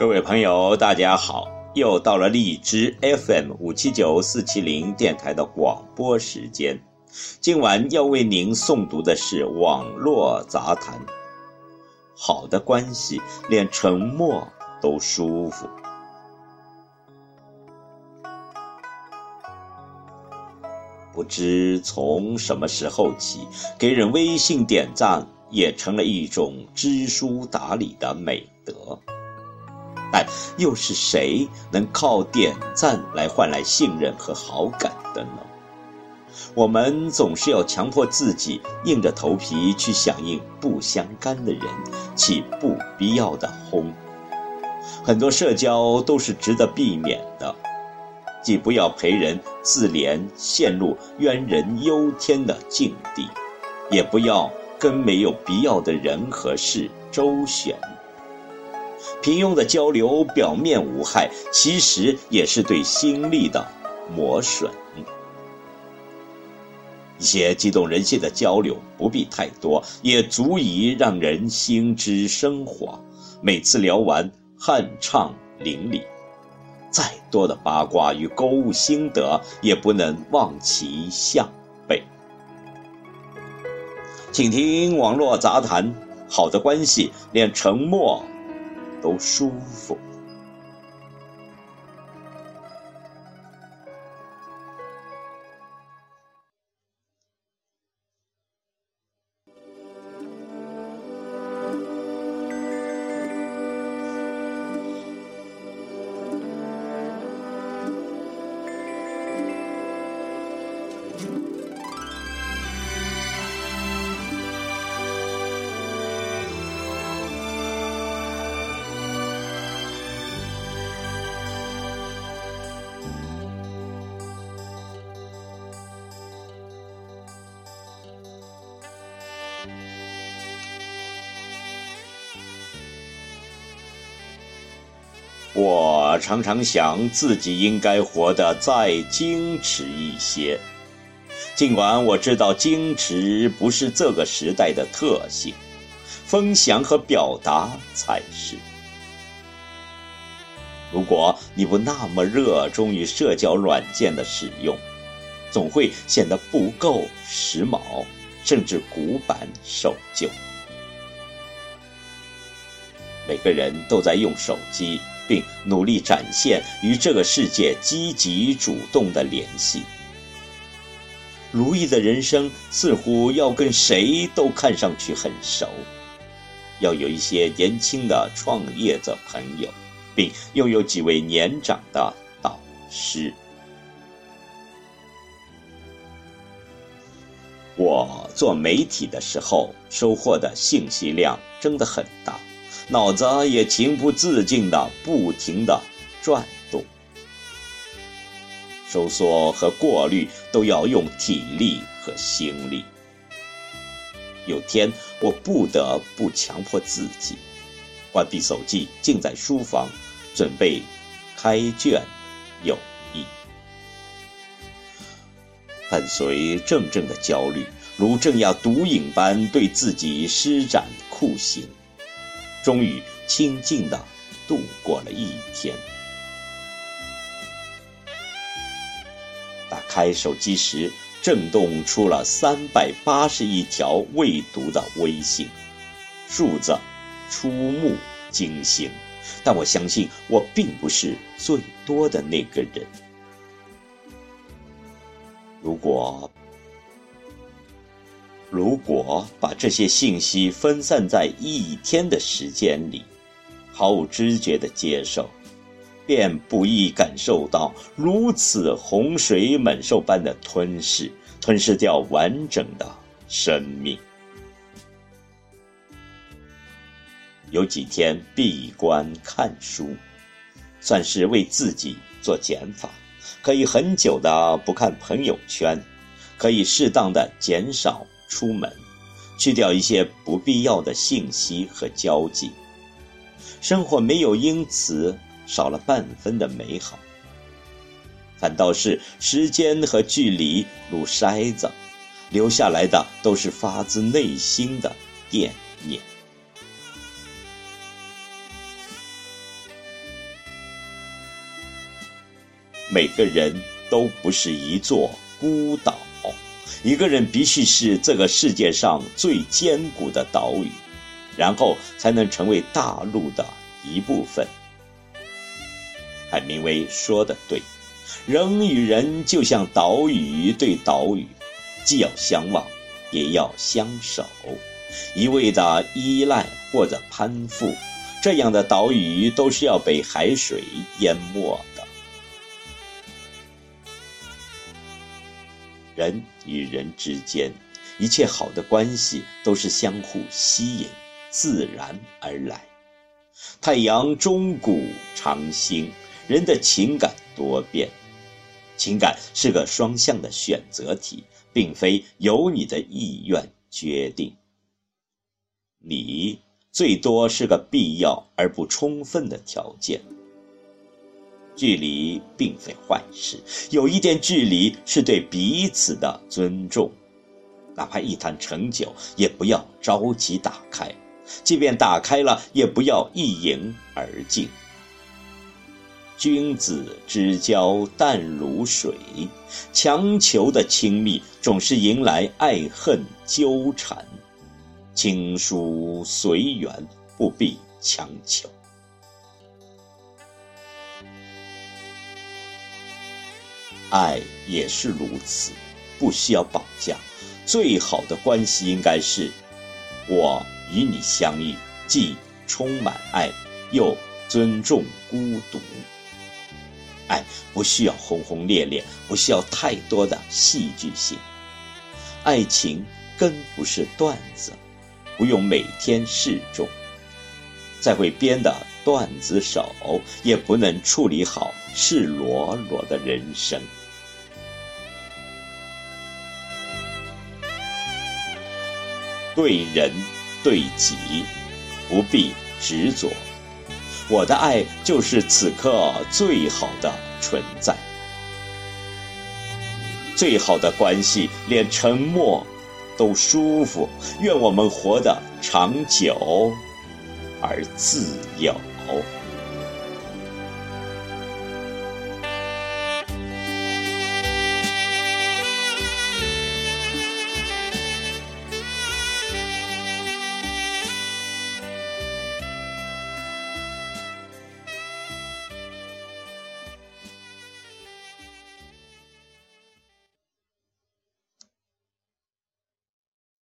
各位朋友，大家好！又到了荔枝 FM 五七九四七零电台的广播时间。今晚要为您诵读的是网络杂谈。好的关系，连沉默都舒服。不知从什么时候起，给人微信点赞也成了一种知书达理的美德。但又是谁能靠点赞来换来信任和好感的呢？我们总是要强迫自己硬着头皮去响应不相干的人起不必要的哄。很多社交都是值得避免的，既不要陪人自怜陷入冤人忧天的境地，也不要跟没有必要的人和事周旋。平庸的交流表面无害，其实也是对心力的磨损。一些激动人心的交流不必太多，也足以让人心之升华。每次聊完，酣畅淋漓。再多的八卦与购物心得，也不能望其项背。请听网络杂谈，好的关系连沉默。都舒服。我常常想自己应该活得再矜持一些，尽管我知道矜持不是这个时代的特性，分享和表达才是。如果你不那么热衷于社交软件的使用，总会显得不够时髦，甚至古板守旧。每个人都在用手机。并努力展现与这个世界积极主动的联系。如意的人生似乎要跟谁都看上去很熟，要有一些年轻的创业者朋友，并又有几位年长的导师。我做媒体的时候，收获的信息量真的很大。脑子也情不自禁地不停地转动，收缩和过滤都要用体力和心力。有天，我不得不强迫自己关闭手机，静在书房，准备开卷有益。伴随阵阵的焦虑，如镇压毒瘾般对自己施展酷刑。终于清静地度过了一天。打开手机时，震动出了三百八十亿条未读的微信，数字触目惊心。但我相信，我并不是最多的那个人。如果……如果把这些信息分散在一天的时间里，毫无知觉的接受，便不易感受到如此洪水猛兽般的吞噬，吞噬掉完整的生命。有几天闭关看书，算是为自己做减法，可以很久的不看朋友圈，可以适当的减少。出门去掉一些不必要的信息和交际。生活没有因此少了半分的美好。反倒是时间和距离如筛子留下来的都是发自内心的惦念。每个人都不是一座孤岛。一个人必须是这个世界上最坚固的岛屿，然后才能成为大陆的一部分。海明威说的对，人与人就像岛屿对岛屿，既要相望，也要相守。一味的依赖或者攀附，这样的岛屿都是要被海水淹没人与人之间，一切好的关系都是相互吸引、自然而来。太阳终古长新，人的情感多变，情感是个双向的选择题，并非由你的意愿决定。你最多是个必要而不充分的条件。距离并非坏事，有一点距离是对彼此的尊重。哪怕一坛陈酒，也不要着急打开；即便打开了，也不要一饮而尽。君子之交淡如水，强求的亲密总是迎来爱恨纠缠。亲疏随缘，不必强求。爱也是如此，不需要绑架。最好的关系应该是：我与你相遇，既充满爱，又尊重孤独。爱不需要轰轰烈烈，不需要太多的戏剧性。爱情更不是段子。不用每天示众，再会编的段子手也不能处理好赤裸裸的人生。对人对己，不必执着。我的爱就是此刻最好的存在，最好的关系，连沉默。都舒服，愿我们活得长久而自由。